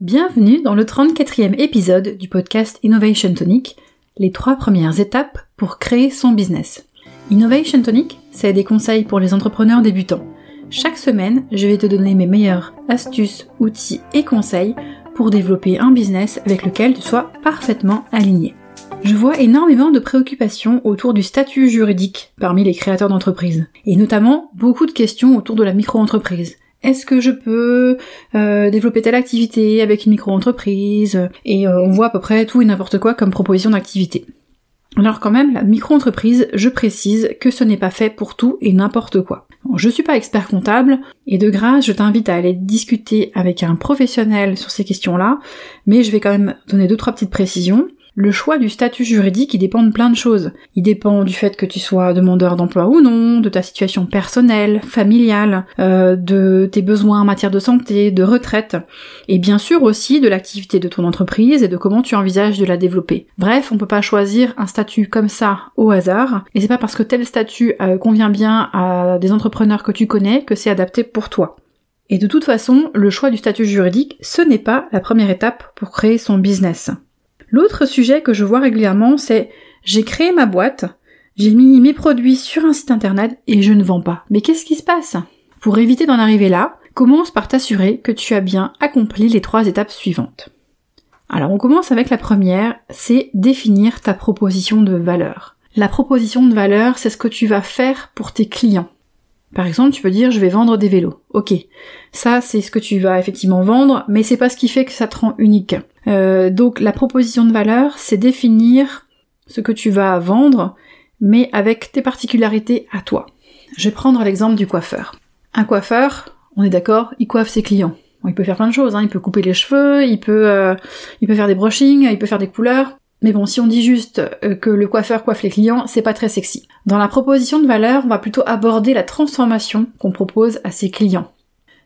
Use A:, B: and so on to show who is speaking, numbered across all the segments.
A: Bienvenue dans le 34e épisode du podcast Innovation Tonic, les trois premières étapes pour créer son business. Innovation Tonic, c'est des conseils pour les entrepreneurs débutants. Chaque semaine, je vais te donner mes meilleures astuces, outils et conseils pour développer un business avec lequel tu sois parfaitement aligné. Je vois énormément de préoccupations autour du statut juridique parmi les créateurs d'entreprises, et notamment beaucoup de questions autour de la micro-entreprise. Est-ce que je peux euh, développer telle activité avec une micro-entreprise? Et euh, on voit à peu près tout et n'importe quoi comme proposition d'activité. Alors quand même, la micro-entreprise, je précise que ce n'est pas fait pour tout et n'importe quoi. Je suis pas expert comptable, et de grâce, je t'invite à aller discuter avec un professionnel sur ces questions-là, mais je vais quand même donner deux trois petites précisions. Le choix du statut juridique, il dépend de plein de choses. Il dépend du fait que tu sois demandeur d'emploi ou non, de ta situation personnelle, familiale, euh, de tes besoins en matière de santé, de retraite, et bien sûr aussi de l'activité de ton entreprise et de comment tu envisages de la développer. Bref, on peut pas choisir un statut comme ça au hasard, et c'est pas parce que tel statut euh, convient bien à des entrepreneurs que tu connais que c'est adapté pour toi. Et de toute façon, le choix du statut juridique, ce n'est pas la première étape pour créer son business. L'autre sujet que je vois régulièrement, c'est j'ai créé ma boîte, j'ai mis mes produits sur un site internet et je ne vends pas. Mais qu'est-ce qui se passe? Pour éviter d'en arriver là, commence par t'assurer que tu as bien accompli les trois étapes suivantes. Alors on commence avec la première, c'est définir ta proposition de valeur. La proposition de valeur, c'est ce que tu vas faire pour tes clients. Par exemple, tu peux dire je vais vendre des vélos. Ok, ça c'est ce que tu vas effectivement vendre, mais c'est pas ce qui fait que ça te rend unique. Euh, donc la proposition de valeur, c'est définir ce que tu vas vendre, mais avec tes particularités à toi. Je vais prendre l'exemple du coiffeur. Un coiffeur, on est d'accord, il coiffe ses clients. il peut faire plein de choses, hein. il peut couper les cheveux, il peut, euh, il peut faire des brushings, il peut faire des couleurs. Mais bon, si on dit juste euh, que le coiffeur coiffe les clients, c'est pas très sexy. Dans la proposition de valeur, on va plutôt aborder la transformation qu'on propose à ses clients.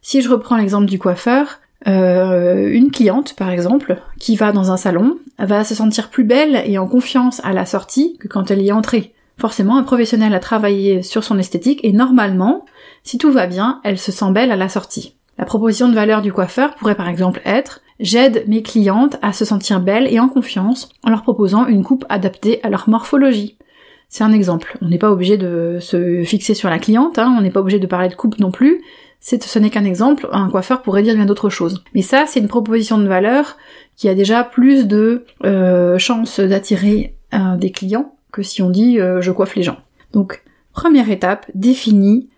A: Si je reprends l'exemple du coiffeur, euh, une cliente, par exemple, qui va dans un salon, va se sentir plus belle et en confiance à la sortie que quand elle y est entrée. Forcément, un professionnel a travaillé sur son esthétique et normalement, si tout va bien, elle se sent belle à la sortie. La proposition de valeur du coiffeur pourrait par exemple être J'aide mes clientes à se sentir belles et en confiance en leur proposant une coupe adaptée à leur morphologie. C'est un exemple. On n'est pas obligé de se fixer sur la cliente, hein, on n'est pas obligé de parler de coupe non plus. ce n'est qu'un exemple, un coiffeur pourrait dire bien d'autres choses. Mais ça, c'est une proposition de valeur qui a déjà plus de euh, chances d'attirer euh, des clients que si on dit euh, je coiffe les gens. Donc, première étape, définis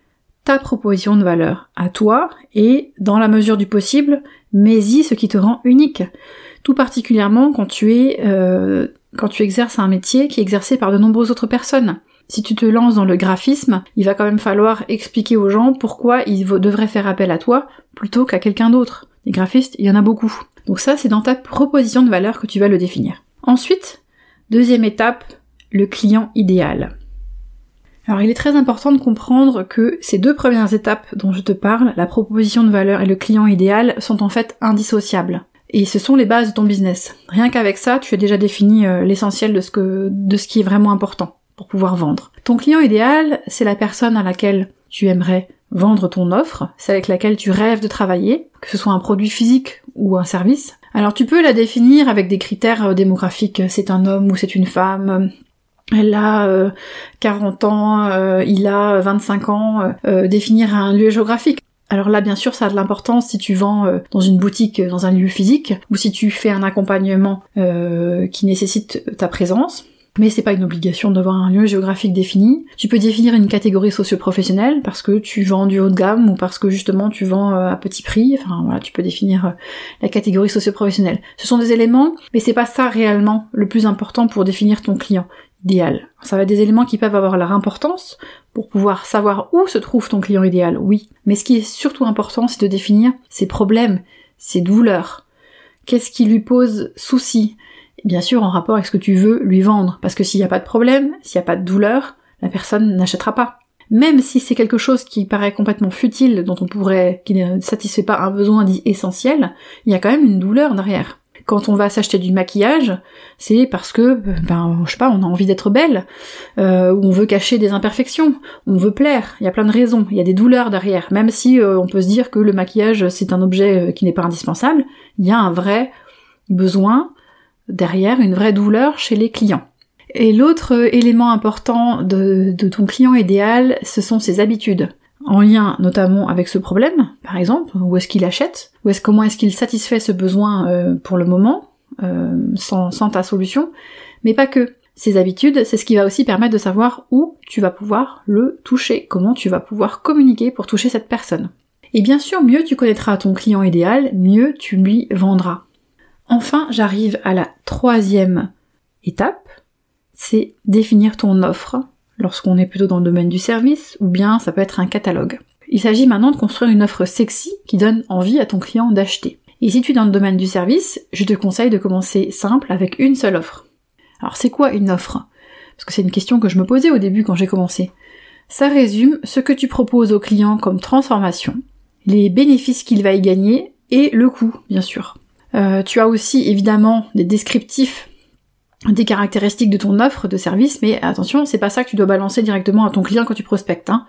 A: ta proposition de valeur à toi et, dans la mesure du possible, mets-y ce qui te rend unique. Tout particulièrement quand tu es euh, quand tu exerces un métier qui est exercé par de nombreuses autres personnes. Si tu te lances dans le graphisme, il va quand même falloir expliquer aux gens pourquoi ils devraient faire appel à toi plutôt qu'à quelqu'un d'autre. Les graphistes, il y en a beaucoup. Donc ça, c'est dans ta proposition de valeur que tu vas le définir. Ensuite, deuxième étape, le client idéal. Alors il est très important de comprendre que ces deux premières étapes dont je te parle, la proposition de valeur et le client idéal, sont en fait indissociables. Et ce sont les bases de ton business. Rien qu'avec ça, tu as déjà défini euh, l'essentiel de ce que, de ce qui est vraiment important pour pouvoir vendre. Ton client idéal, c'est la personne à laquelle tu aimerais vendre ton offre, c'est avec laquelle tu rêves de travailler, que ce soit un produit physique ou un service. Alors tu peux la définir avec des critères euh, démographiques, c'est un homme ou c'est une femme, elle a 40 euh, ans, euh, il a 25 ans, euh, définir un lieu géographique. Alors là, bien sûr, ça a de l'importance si tu vends dans une boutique, dans un lieu physique, ou si tu fais un accompagnement qui nécessite ta présence mais c'est pas une obligation d'avoir un lieu géographique défini. Tu peux définir une catégorie socio-professionnelle parce que tu vends du haut de gamme ou parce que justement tu vends euh, à petit prix. Enfin voilà, tu peux définir euh, la catégorie socio-professionnelle. Ce sont des éléments, mais c'est pas ça réellement le plus important pour définir ton client idéal. Ça va être des éléments qui peuvent avoir leur importance pour pouvoir savoir où se trouve ton client idéal, oui. Mais ce qui est surtout important, c'est de définir ses problèmes, ses douleurs. Qu'est-ce qui lui pose souci? Bien sûr en rapport avec ce que tu veux lui vendre. Parce que s'il n'y a pas de problème, s'il n'y a pas de douleur, la personne n'achètera pas. Même si c'est quelque chose qui paraît complètement futile, dont on pourrait, qui ne satisfait pas un besoin dit essentiel, il y a quand même une douleur derrière. Quand on va s'acheter du maquillage, c'est parce que, ben, je sais pas, on a envie d'être belle, euh, ou on veut cacher des imperfections, on veut plaire. Il y a plein de raisons. Il y a des douleurs derrière. Même si euh, on peut se dire que le maquillage c'est un objet euh, qui n'est pas indispensable, il y a un vrai besoin derrière, une vraie douleur chez les clients. Et l'autre élément important de, ton client idéal, ce sont ses habitudes en lien notamment avec ce problème, par exemple, où est-ce qu'il achète, ou est-ce comment est-ce qu'il satisfait ce besoin euh, pour le moment, euh, sans, sans ta solution, mais pas que. Ces habitudes, c'est ce qui va aussi permettre de savoir où tu vas pouvoir le toucher, comment tu vas pouvoir communiquer pour toucher cette personne. Et bien sûr, mieux tu connaîtras ton client idéal, mieux tu lui vendras. Enfin, j'arrive à la troisième étape, c'est définir ton offre lorsqu'on est plutôt dans le domaine du service, ou bien ça peut être un catalogue. Il s'agit maintenant de construire une offre sexy qui donne envie à ton client d'acheter. Et si tu es dans le domaine du service, je te conseille de commencer simple avec une seule offre. Alors c'est quoi une offre? Parce que c'est une question que je me posais au début quand j'ai commencé. Ça résume ce que tu proposes au client comme transformation, les bénéfices qu'il va y gagner et le coût, bien sûr. Euh, tu as aussi évidemment des descriptifs des caractéristiques de ton offre de service, mais attention, c'est pas ça que tu dois balancer directement à ton client quand tu prospectes. Hein.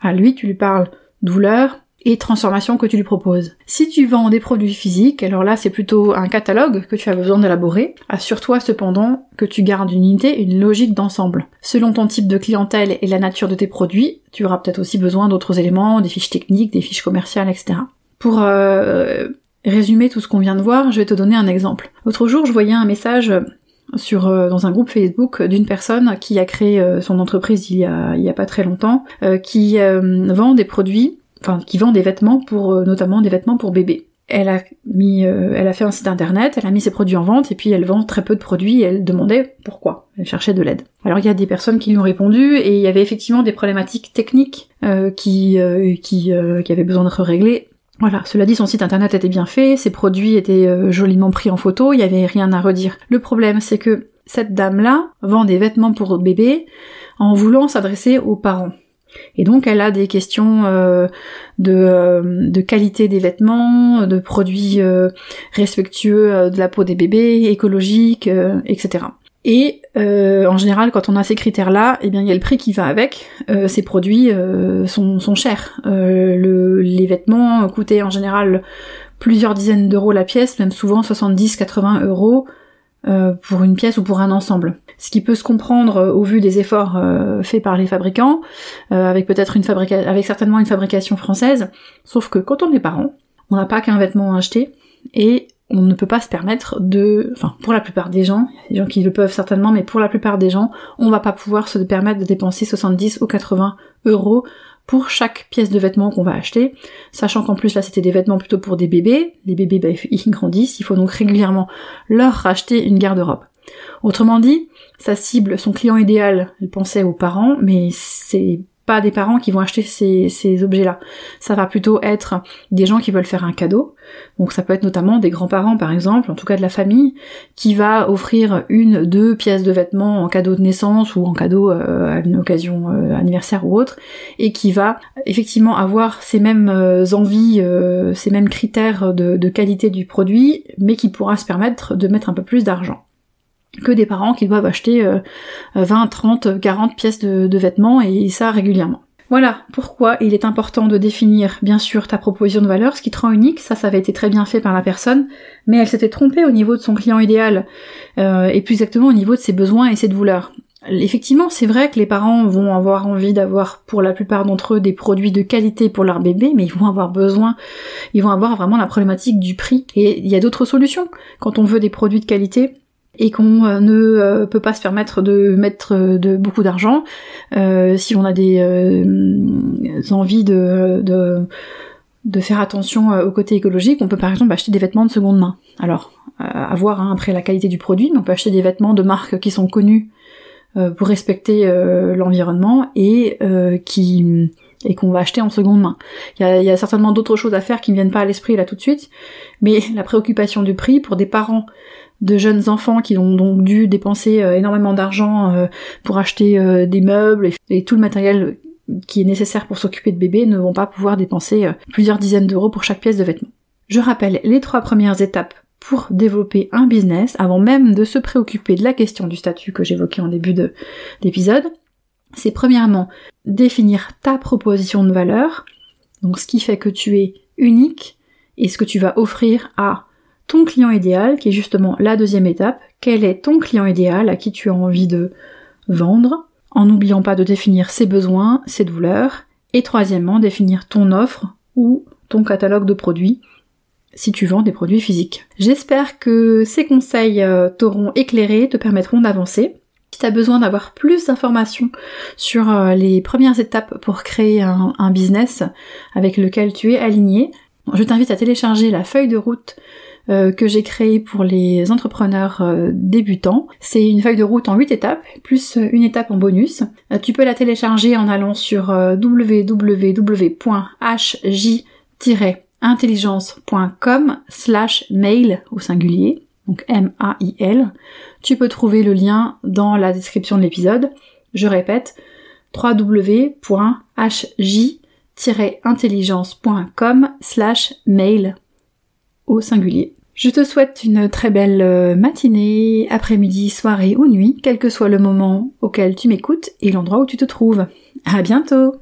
A: À lui, tu lui parles douleur et transformation que tu lui proposes. Si tu vends des produits physiques, alors là c'est plutôt un catalogue que tu as besoin d'élaborer. Assure-toi cependant que tu gardes une unité, une logique d'ensemble. Selon ton type de clientèle et la nature de tes produits, tu auras peut-être aussi besoin d'autres éléments, des fiches techniques, des fiches commerciales, etc. Pour euh, résumer tout ce qu'on vient de voir, je vais te donner un exemple. L'autre jour, je voyais un message sur euh, dans un groupe Facebook d'une personne qui a créé euh, son entreprise il y a, il y a pas très longtemps, euh, qui vend des produits, enfin qui vend des vêtements pour notamment des vêtements pour bébés. Elle a mis, elle a fait un site internet, elle a mis ses produits en vente et puis elle vend très peu de produits. Et elle demandait pourquoi. Elle cherchait de l'aide. Alors il y a des personnes qui lui ont répondu et il y avait effectivement des problématiques techniques qui qui, qui avaient besoin d'être réglées voilà, cela dit, son site internet était bien fait, ses produits étaient euh, joliment pris en photo, il n'y avait rien à redire. Le problème, c'est que cette dame-là vend des vêtements pour bébé en voulant s'adresser aux parents. Et donc elle a des questions euh, de, euh, de, qualité des vêtements, de produits respectueux de la peau des bébés, écologiques, etc. Et euh, en général, quand on a ces critères-là, eh bien il y a le prix qui va avec. Euh, ces produits euh, sont, sont, chers. Le, les vêtements coûtaient en général plusieurs dizaines d'euros la pièce, même souvent 70-80 euros pour une pièce ou pour un ensemble. Ce qui peut se comprendre au vu des efforts faits par les fabricants, avec peut-être une fabrication, avec certainement une fabrication française. Sauf que quand on est parent, on n'a pas qu'un vêtement à acheter et on ne peut pas se permettre de, enfin pour la plupart des gens, il y a des gens qui le peuvent certainement, mais pour la plupart des gens, on va pas pouvoir se permettre de dépenser 70 ou 80 euros pour chaque pièce de vêtement qu'on va acheter, sachant qu'en plus là c'était des vêtements plutôt pour des bébés, les bébés bah, ils grandissent, il faut donc régulièrement leur racheter une garde-robe. Autrement dit, ça cible son client idéal, elle pensait aux parents, mais c'est pas des parents qui vont acheter ces, ces objets-là. Ça va plutôt être des gens qui veulent faire un cadeau. Donc ça peut être notamment des grands-parents par exemple, en tout cas de la famille, qui va offrir une, deux pièces de vêtements en cadeau de naissance ou en cadeau euh, à une occasion euh, anniversaire ou autre, et qui va effectivement avoir ces mêmes euh, envies, ces mêmes critères de, de qualité du produit, mais qui pourra se permettre de mettre un peu plus d'argent que des parents qui doivent acheter 20, 30, 40 pièces de, vêtements et ça régulièrement. Voilà pourquoi il est important de définir bien sûr ta proposition de valeur, ce qui te rend unique, ça ça avait été très bien fait par la personne, mais elle s'était trompée au niveau de son client idéal, euh, et plus exactement au niveau de ses besoins et ses douleurs. Effectivement, c'est vrai que les parents vont avoir envie d'avoir pour la plupart d'entre eux des produits de qualité pour leur bébé, mais ils vont avoir besoin, ils vont avoir vraiment la problématique du prix. Et il y a d'autres solutions. Quand on veut des produits de qualité, et qu'on euh, ne euh, peut pas se permettre de mettre euh, de beaucoup d'argent, si on a des envies de, de, faire attention au côté écologique, on peut par exemple acheter des vêtements de seconde main. Alors, à voir hein, après la qualité du produit, mais on peut acheter des vêtements de marques qui sont connues pour respecter l'environnement et qui et qu'on va acheter en seconde main. Il y y a certainement d'autres choses à faire qui ne viennent pas à l'esprit là tout de suite, mais la préoccupation du prix pour des parents de jeunes enfants qui ont donc dû dépenser euh, énormément d'argent euh, pour acheter euh, des meubles et, tout le matériel qui est nécessaire pour s'occuper de bébés ne vont pas pouvoir dépenser plusieurs dizaines d'euros pour chaque pièce de vêtement. Je rappelle les trois premières étapes pour développer un business avant même de se préoccuper de la question du statut que j'évoquais en début d'épisode, c'est premièrement définir ta proposition de valeur, donc ce qui fait que tu es unique et ce que tu vas offrir à ton client idéal, qui est justement la deuxième étape. Quel est ton client idéal à qui tu as envie de vendre, en n'oubliant pas de définir ses besoins, ses douleurs, et troisièmement, définir ton offre ou ton catalogue de produits si tu vends des produits physiques. J'espère que ces conseils euh, t'auront éclairé, te permettront d'avancer. Si tu as besoin d'avoir plus d'informations sur euh, les premières étapes pour créer un, business avec lequel tu es aligné, je t'invite à télécharger la feuille de route euh, que j'ai créée pour les entrepreneurs débutants. C'est une feuille de route en 8 étapes, plus une étape en bonus. tu peux la télécharger en allant sur www.hj- intelligence.com slash mail au singulier, donc M-A-I-L. Tu peux trouver le lien dans la description de l'épisode. Je répète, www.hj-intelligence.com slash mail au singulier. Je te souhaite une très belle euh, matinée, après-midi, soirée ou nuit, quel que soit le moment auquel tu m'écoutes et l'endroit où tu te trouves. À bientôt!